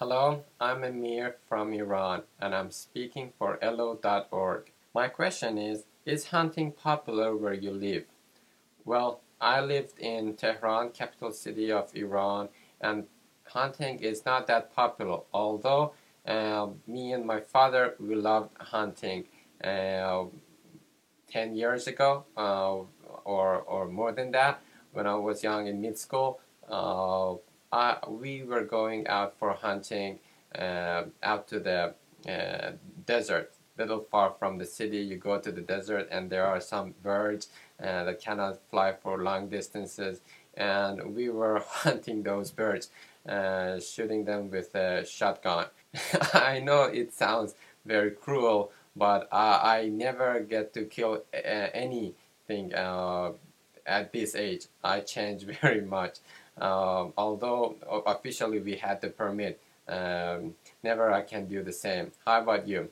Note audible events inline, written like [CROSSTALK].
Hello, I'm Amir from Iran and I'm speaking for elllo.org. My question is Is hunting popular where you live? Well, I lived in Tehran, capital city of Iran, and hunting is not that popular. Although uh, me and my father we loved hunting. Uh, Ten years ago, uh, or or more than that, when I was young in mid school, uh, we were going out for hunting uh, out to the uh, desert, little far from the city. You go to the desert, and there are some birds uh, that cannot fly for long distances, and we were [LAUGHS] hunting those birds, uh, shooting them with a shotgun. [LAUGHS] I know it sounds very cruel, but I, I never get to kill uh, anything uh, at this age. I changed [LAUGHS] very much. Um, although officially we had the permit, um, never I can do the same. How about you?